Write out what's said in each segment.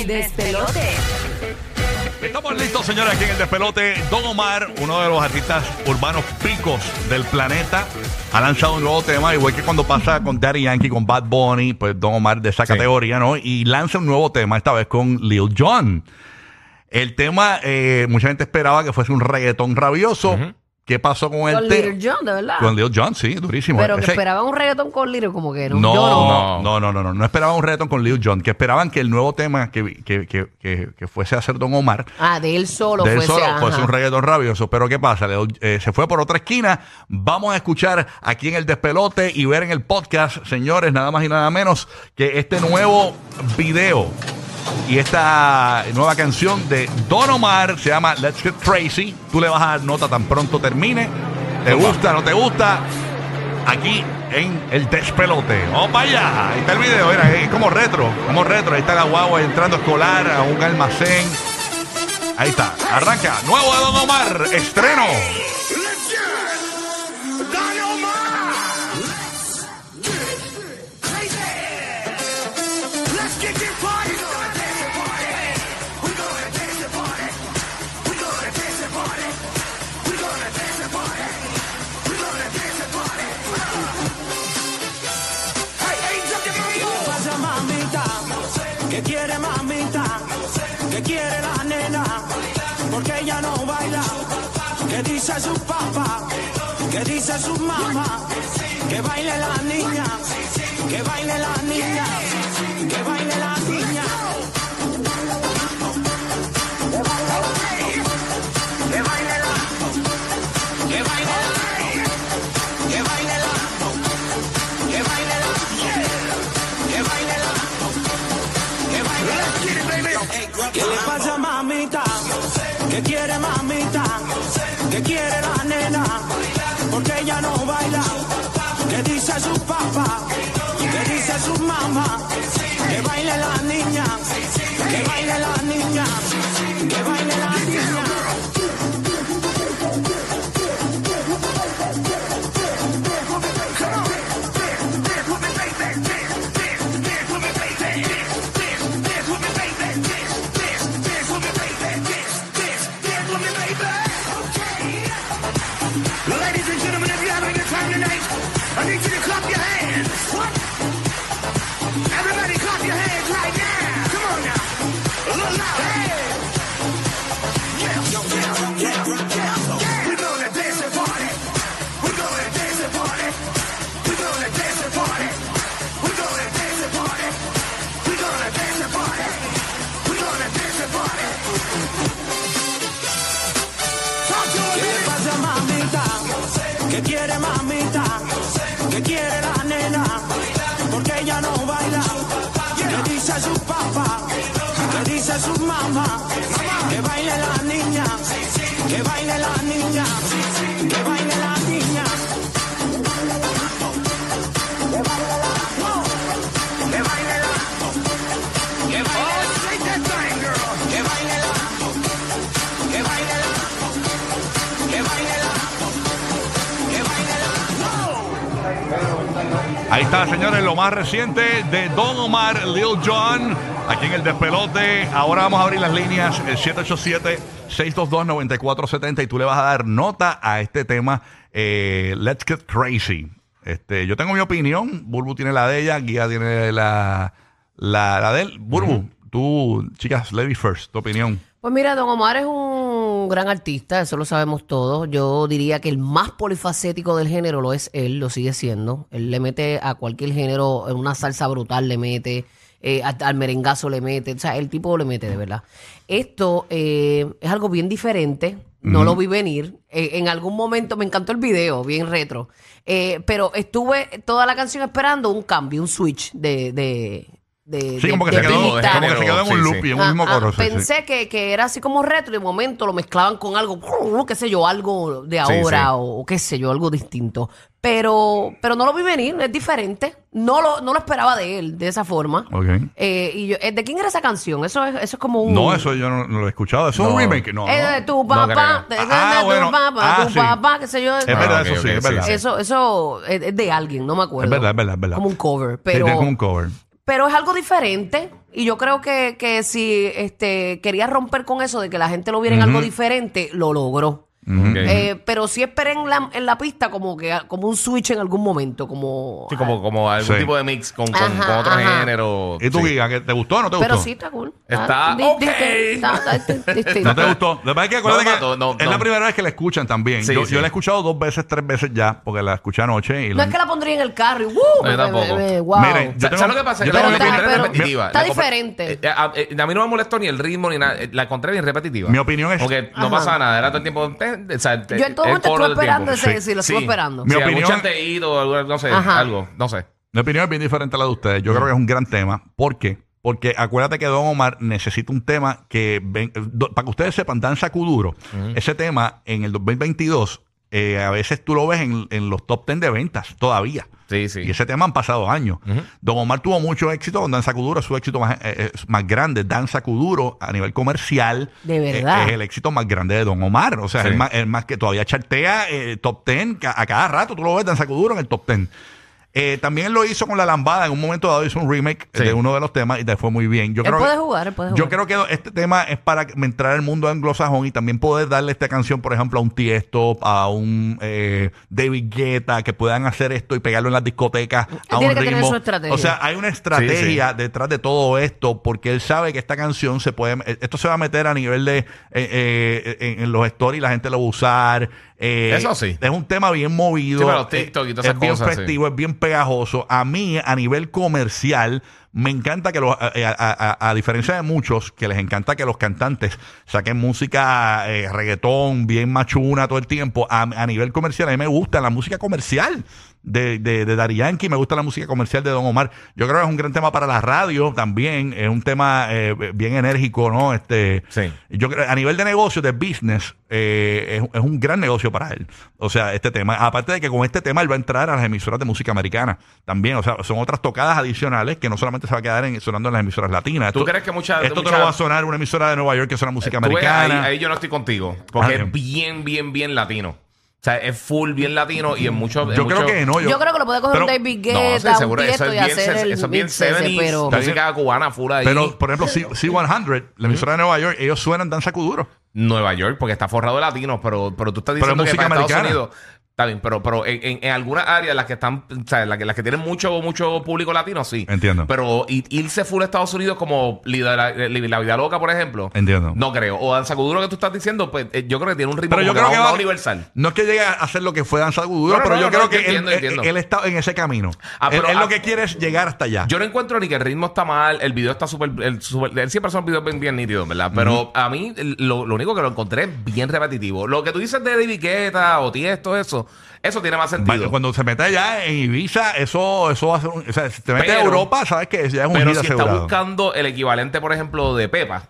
El despelote. Estamos listos, señores, aquí en el despelote. Don Omar, uno de los artistas urbanos picos del planeta, ha lanzado un nuevo tema, igual que cuando pasa con Daddy Yankee, con Bad Bunny, pues Don Omar de esa categoría, ¿no? Y lanza un nuevo tema, esta vez con Lil Jon. El tema, eh, mucha gente esperaba que fuese un reggaetón rabioso. ¿Qué pasó con el Con tema? Little John, de verdad. Con Lil Jon, sí, durísimo. Pero que Ese- esperaban un reggaetón con Little, como que no. no, Yo no, no, no, no, no, no esperaban un reggaetón con Lil Jon, que esperaban que el nuevo tema que, que, que, que, que fuese a hacer Don Omar Ah, de él solo de él fuese, solo ajá. fuese un reggaetón rabioso. Pero ¿qué pasa? Le doy- eh, se fue por otra esquina. Vamos a escuchar aquí en el despelote y ver en el podcast, señores, nada más y nada menos que este nuevo video y esta nueva canción de Don Omar se llama Let's Get Crazy. Tú le vas a dar nota tan pronto termine. ¿Te gusta, no te gusta? Aquí en el despelote. Para allá. Ahí está el video. Mira, es como retro. Como retro. Ahí está la guagua entrando a escolar a un almacén. Ahí está. Arranca. Nuevo de Don Omar. Estreno. Dice su papá? ¿Qué dice su mamá? Que baile la niña. Que baile la niña. Su papá? ¿Qué dice su mamá? Que baile la niña. Que baile la niña. Ahí está, señores, lo más reciente de Don Omar, Lil Jon, aquí en el despelote. Ahora vamos a abrir las líneas, el 787-622-9470, y tú le vas a dar nota a este tema, eh, Let's Get Crazy. Este, yo tengo mi opinión, Burbu tiene la de ella, Guía tiene la, la, la de él. Burbu, tú, chicas, lady first, tu opinión. Pues mira, Don Omar es un gran artista, eso lo sabemos todos. Yo diría que el más polifacético del género lo es él, lo sigue siendo. Él le mete a cualquier género, en una salsa brutal le mete, eh, al merengazo le mete, o sea, el tipo le mete de verdad. Esto eh, es algo bien diferente, no lo vi venir. Eh, en algún momento me encantó el video, bien retro. Eh, pero estuve toda la canción esperando un cambio, un switch de... de de, Sí, de- como que, de se quedó, como que se quedó en un Sí, loop sí. y en un Ah, mismo ah, coro. sí, sí. pensé Que, que era así como retro y de momento lo mezclaban con algo, uh, qué sé yo, algo de ahora sí. O, o qué sé yo, algo distinto. Pero, pero no lo vi venir, es diferente. No lo, no lo esperaba de él de esa forma. Ok. Eh, y yo, eh, ¿De quién era esa canción? Eso es, eso es como un... No, eso yo no, no lo he escuchado. Eso es un No. remake. No, Es no. de tu papá, creo. de, Ah, de tu bueno. papá, Ah, tu sí. papá, qué sé yo. Es verdad, Ah, eso ok, sí, es verdad. sí. Eso, eso es, de alguien, no me acuerdo. Es verdad, es verdad, es verdad. Como un cover. Sí, Pero, como un cover. Pero es algo diferente. Y yo creo que, que si este, quería romper con eso de que la gente lo viera en algo diferente, lo logró. Eh, pero sí esperé en la, en la pista como que como un switch en algún momento, como... Sí, como, como algún Sí. tipo de mix con, con, Ajá, con otro ajá. género. ¿Y tú, Sí. Giga, que te gustó o no te gustó? Pero sí está cool. Está di- ok. di- está- está di- distinto. ¿No te gustó? Lo que pasa es que acuérdate No, que no, no, es no. la primera vez que la escuchan también. Sí, yo, sí. yo la he escuchado dos veces, tres veces ya, porque la escuché anoche. Y No la- es que la pondría en el carro y ¡uh! No, yo me- tampoco. wow. Miren, yo Sa- tengo- ¿Sabes lo que pasa? yo Que la tengo- encontré Pero está- repetitiva. está La compre- diferente. Eh, a, eh, a mí no me molestó ni el ritmo ni nada. Eh, La encontré bien repetitiva. Mi opinión es- Porque no Ajá. pasaba nada. Era todo el tiempo. Eh, o sea, Yo en todo el momento coro estuve del esperando tiempo. ese, sí, lo estuve esperando. Mi Sí, opinión- algún chanteíto, algo, no sé, Ajá. algo, no sé. Mi opinión es bien diferente a la de ustedes. Yo creo que es un gran tema. ¿Por qué? Porque acuérdate que Don Omar necesita un tema que, ven- do- para que ustedes sepan, Danza Kuduro, ese tema en el 2022, eh, a veces tú lo ves en, en los top 10 de ventas todavía. Sí, sí. Y ese tema han pasado años. Don Omar tuvo mucho éxito con Danza Kuduro, es su éxito más, eh, es más grande. Danza Kuduro a nivel comercial De eh, verdad. es el éxito más grande de Don Omar. O sea, Sí. es, más, es más que todavía chartea eh, top 10 ca- a cada rato. Tú lo ves Danza Kuduro en el top 10. Eh, también él lo hizo con La Lambada. En un momento dado hizo un remake Sí. de uno de los temas y te fue muy bien. Yo Él creo puede que- jugar, él puede Yo jugar. creo que este tema es para entrar al mundo anglosajón y también poder darle esta canción, por ejemplo, a un Tiesto, a un eh, David Guetta, que puedan hacer esto y pegarlo en las discotecas a tiene un que tener ritmo. su estrategia. O sea, hay una estrategia detrás de todo esto porque él sabe que esta canción se puede, eh, esto se va a meter a nivel de eh, eh, en, en los stories, la gente lo va a usar. Eh, Eso sí. Es un tema bien movido. Sí, pero los TikTok y todas es esas bien cosas, sí. festivo, es bien pegajoso. A mí, a nivel comercial, me encanta que los, a, a- a- a diferencia de muchos, que les encanta que los cantantes saquen música eh, reggaetón, bien machuna todo el tiempo, a, a nivel comercial, a mí me gusta la música comercial de, de, de Daddy Yankee, me gusta la música comercial de Don Omar. Yo creo que es un gran tema para la radio también, es un tema eh, bien enérgico, ¿no? Este, Sí. yo creo, a nivel de negocio, de business, eh, es, es un gran negocio para él. O sea, este tema. Aparte de que con este tema él va a entrar a las emisoras de música americana también. O sea, son otras tocadas adicionales que no solamente se va a quedar en, sonando en las emisoras latinas. ¿Tú Esto- crees que mucha- Esto te lo va a sonar una emisora de Nueva York que suena música Tú ves, ahí, americana. ahí yo no estoy contigo. Porque Ah, es bien, bien, bien latino. O sea, es full bien latino y en muchos. en yo creo muchos- que no. Yo, creo que lo puede coger pero- un David No, sí, Guetta, un seguro, eso Tiesto es y bien, el eso es bien mix ese, 70s, pero... música cubana full ahí. Pero, por ejemplo, C- C100, la emisora de Nueva York, ellos suenan danza kuduro. Nueva York, porque está forrado de latinos, pero, pero tú estás Pero es diciendo que música para Estados. Unidos. Está bien, pero, pero en, en, en algunas áreas, las que están, o sea, las que, las que tienen mucho, mucho público latino, sí. Entiendo. Pero i- irse full a Estados Unidos como la, la- la- la vida loca, por ejemplo. Entiendo. No creo. O Danza Kuduro que tú estás diciendo, pues eh, yo creo que tiene un ritmo Pero yo como creo que más va universal. No es que llegue a hacer lo que fue danza No, no, pero no, yo no, creo que él, entiendo, él- entiendo. él está en ese camino. Ah, él, pero- él lo ah, que quiere es llegar hasta allá. Yo no encuentro ni que el ritmo está mal, el video está súper. el súper- Él siempre son videos bien, bien nítidos, ¿verdad? Pero a mí el- lo, lo único que lo encontré es bien repetitivo. Lo que tú dices de David Guetta o Tiesto, eso, eso tiene más sentido. Cuando se mete allá en Ibiza, eso, eso va a ser un, O sea, si te metes a Europa, sabes que ya es un Pero si está buscando el equivalente, por ejemplo, de Pepa.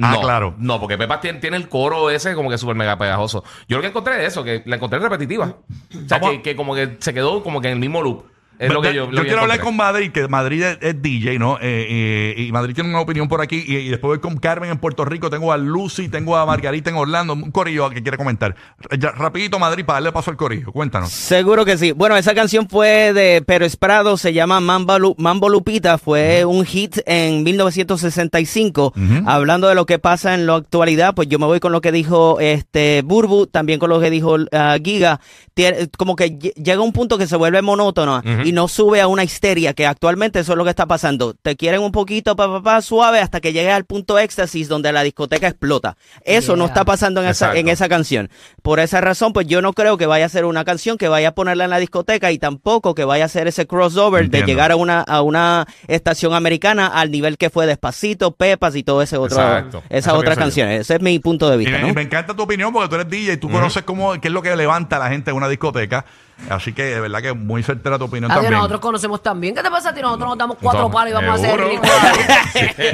Ah, no, claro. No, porque Pepa tiene, tiene el coro ese como que súper mega pegajoso. Yo lo que encontré es eso, que la encontré repetitiva. O sea, que como que se quedó como que en el mismo loop. Es Ve- lo que ve- yo, lo yo que quiero hablar con Madrid, que Madrid es, es DJ, ¿no? Eh, eh, y Madrid tiene una opinión por aquí. Y, y después voy con Carmen en Puerto Rico. Tengo a Lucy, tengo a Margarita en Orlando. Un corillo que quiere comentar. Ya, rapidito, Madrid, para darle paso al corillo. Cuéntanos. Seguro que sí. Bueno, esa canción fue de Pérez Prado, se llama Mambo, Lu- Mambo Lupita, fue un hit en 1965. Hablando de lo que pasa en la actualidad, pues yo me voy con lo que dijo este Burbu, también con lo que dijo ah, Giga. Tiene- como que lle- llega un punto que se vuelve monótono y no sube a una histeria, que actualmente eso es lo que está pasando. Te quieren un poquito pa, pa, pa, suave hasta que llegues al punto éxtasis donde la discoteca explota. Eso no está pasando en esa, en esa canción. Por esa razón, pues yo no creo que vaya a ser una canción que vaya a ponerla en la discoteca y tampoco que vaya a ser ese crossover Entiendo. de llegar a una, a una estación americana al nivel que fue Despacito, Pepas y todo ese otro, Exacto. Eso esas otras pienso yo. canciones. Ese es mi punto de Y vista, me, ¿no? me encanta tu opinión porque tú eres DJ y tú conoces cómo, qué es lo que levanta a la gente en una discoteca. Así que de verdad que muy certera tu opinión Adiós, también. nosotros conocemos también. ¿Qué te pasa a ti? Nosotros nos damos cuatro palos y vamos a hacer seguro.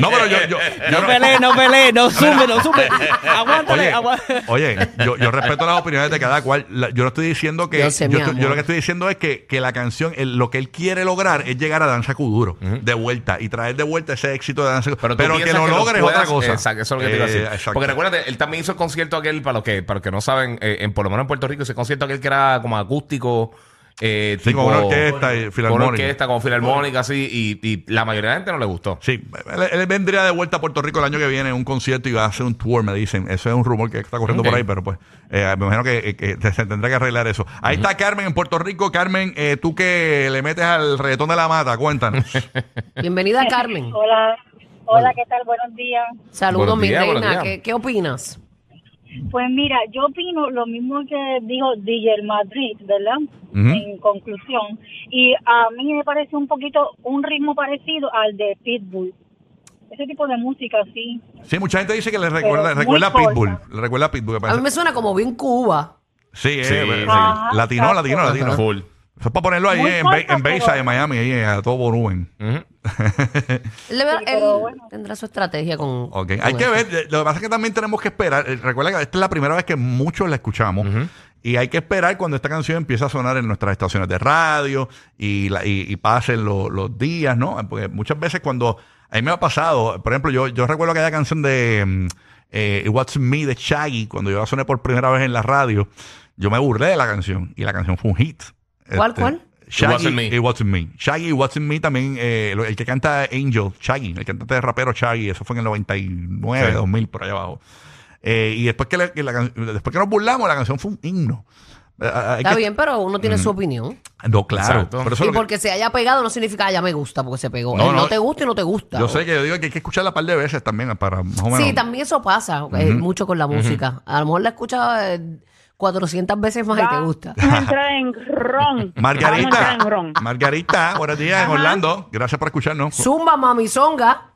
No, pero yo, yo, yo No peleé, no peleé, no sume, no sume. Aguántale, Oye, aguántale. oye yo, yo respeto las opiniones de cada cual. La- yo no estoy diciendo que. Yo sé, mi estoy- amor. lo que estoy diciendo es que, que la canción, el- lo que él quiere lograr es llegar a Danza Kuduro de vuelta y traer de vuelta ese éxito de Danza Kuduro. Pero, Pero, tú que piensas lo logre es puedas- otra cosa. Exacto, eso es lo que te iba a Eh, decir. exacto. Porque recuérdate, él también hizo el concierto aquel, para los que, para los que no saben, eh, en, por lo menos en Puerto Rico, ese concierto aquel que era como acústico eh, Sí, tipo- con una orquesta y Con filarmónica. una orquesta, con filarmónica, así. Y, y la mayoría de la gente no le gustó. Sí, él, él vendría de vuelta a Puerto Rico el año que viene en un concierto y va a hacer un tour, me dicen. Eso es un rumor que está corriendo por ahí, pero pues eh, me imagino que, que se tendrá que arreglar eso. Ahí está Carmen en Puerto Rico. Carmen, eh, tú que le metes al reggaetón de la mata, cuéntanos. Bienvenida, Carmen. Hola, hola, ¿qué tal? Buenos días. Saludos, mi reina. días. ¿Qué, qué opinas? Pues mira, yo opino lo mismo que dijo DJ Madrid, ¿verdad? En conclusión. Y a mí me parece un poquito, un ritmo parecido al de Pitbull. Ese tipo de música, sí. Sí, mucha gente dice que le recuerda, Pero recuerda a. Pitbull. Le recuerda a Pitbull. A mí me suena como bien Cuba. Sí, eh, Sí, eh, sí. Ajá, latino, exacto. latino, latino. Full. Eso es para ponerlo ahí Muy en, en Bayside, pero- en Miami, ahí a todo volumen. Ujú. Él, debe- Sí, pero él bueno. tendrá su estrategia con. Ok, con hay que eso. ver, lo que pasa es que también tenemos que esperar, eh, recuerda que esta es la primera vez que muchos la escuchamos y hay que esperar cuando esta canción empiece a sonar en nuestras estaciones de radio y, la- y, y pasen lo- los días, ¿no? Porque muchas veces cuando, a mí me ha pasado, por ejemplo, yo, yo recuerdo aquella canción de mm, eh, What's Me de Shaggy, cuando yo la soné por primera vez en la radio, yo me burlé de la canción y la canción fue un hit. ¿Cuál, Este, cuál? Shaggy What's in Me. y What's in Me. Shaggy y What's in Me también, eh, el que canta Angel, Shaggy, el cantante de rapero Shaggy, eso fue en el 99, Sí. 2000, por allá abajo. Eh, y después que, le- que la can- después que nos burlamos, la canción fue un himno. Eh, hay Está que- bien, pero uno tiene su opinión. No, claro. Exacto. Por eso Y lo que- porque se haya pegado no significa ya me gusta porque se pegó. No, No, no. te gusta y no te gusta. yo sé que yo digo que hay que escucharla un par de veces también para más o menos. Sí, también eso pasa eh, mucho con la música. A lo mejor la escuchas eh, 400 veces más y te gusta. Vamos a entrar en ron. Vamos a Margarita, entrar en ron. Margarita, buenos días en. Orlando. Gracias por escucharnos. Zumba, mamizonga.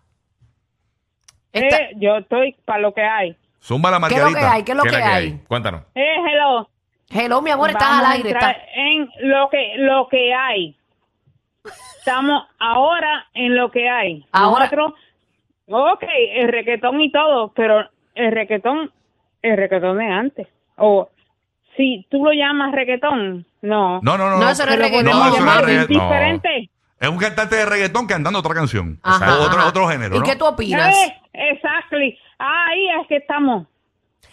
Esta- Eh, yo estoy para lo que hay. Zumba la ¿Qué es lo que Margarita. hay? ¿Qué es lo ¿Qué que la hay? Cuéntanos. Eh, hello. Hello, mi amor, estás Vamos al a aire. entrar estás- en lo que lo que hay. Estamos ahora en lo que hay. Ahora- Nosotros, ok, el requetón y todo, pero el requetón, el requetón de antes. O si tú lo llamas requetón, no. No, no, no. No, eso no es reggaetón. No, eso no es reggaetón. diferente. Es un cantante de reggaetón cantando otra canción. Ajá, o otro, ajá. otro género, ¿Y ¿no? qué tú opinas? Eh, exactly. Ahí es que estamos.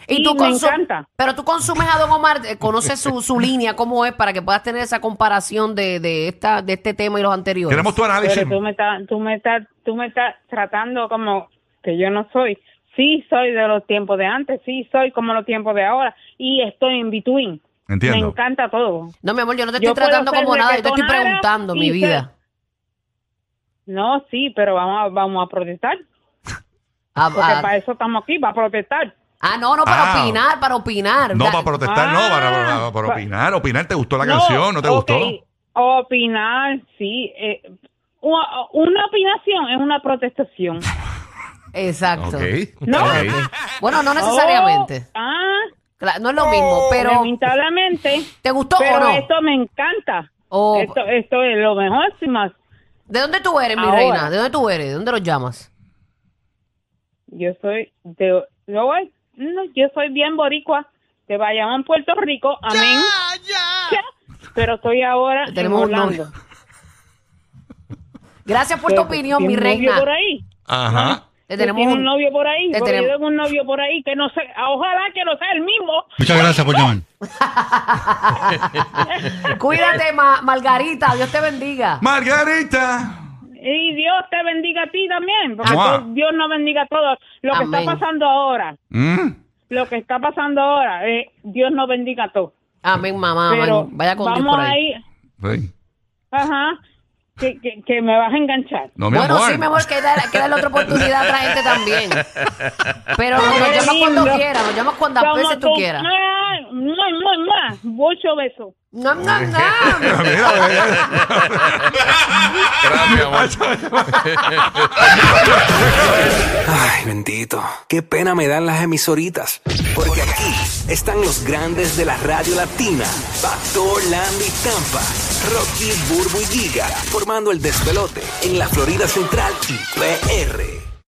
Y y tú me encanta. Pero tú consumes a Don Omar, eh, conoces su, su línea, cómo es, para que puedas tener esa comparación de, de, esta, de este tema y los anteriores. Queremos tu análisis. Pero tú me estás, tú me estás, tú me estás tratando como que yo no soy. Sí soy de los tiempos de antes, sí soy como los tiempos de ahora y estoy en between. Entiendo. Me encanta todo. No, mi amor, yo no te Yo estoy tratando como nada, yo te estoy preguntando, mi ser- vida. No, sí, pero vamos a, vamos a protestar. Ah, Porque ah, para eso estamos aquí, para protestar. ah, no, no, para Ah. opinar, para opinar. No, para protestar, no, para, para- para opinar. Opinar, ¿te gustó la No, canción? ¿No te ok, gustó? Opinar, sí. eh, una, una opinación es una protestación. Exacto. No. Bueno, no necesariamente. Oh, ah, No es lo mismo, pero lamentablemente. ¿te gustó pero o no? esto me encanta. Oh. Esto, esto es lo mejor, sin más. ¿De dónde tú eres, mi Ahora. reina? ¿De dónde tú eres? ¿De dónde los llamas? Yo soy de, yo, voy- no, yo soy bien boricua de Bayamón, Puerto Rico. Amén. Ya. Pero estoy ahora Tenemos en un Orlando. Gracias por tu opinión, mi ¿Tiene un novio reina. por ahí? Ajá. Te tenemos ¿Tiene un- un novio por ahí? Porque tenemos- yo tengo un novio por ahí que no sé, ojalá que no sea el mismo. Muchas gracias por llamar. Cuídate, Ma- Margarita. Dios te bendiga. Margarita. Y Dios te bendiga a ti también, porque Dios nos bendiga a todos. Lo que Amén. está pasando ahora, Mm. lo que está pasando ahora, eh, Dios nos bendiga a todos. Amén, mamá. Pero. Vaya con Dios vamos por ahí. ahí, Sí. ajá, que, que, que me vas a enganchar. No, mi bueno, amor. sí, mi amor, que darle, que darle otra oportunidad a otra gente también. Pero nos Qué llamas cuando quieras, nos llamas cuantas veces tú quieras. Ay, mua, mua, mua. Mucho beso. No, no, no. Mira, mira. Gracias, amor. Ay, bendito. Qué pena me dan las emisoritas. Porque aquí están los grandes de la radio latina. Pastor, Landy, Tampa. Rocky, Burbu y Giga. Formando el despelote en la Florida Central y PR.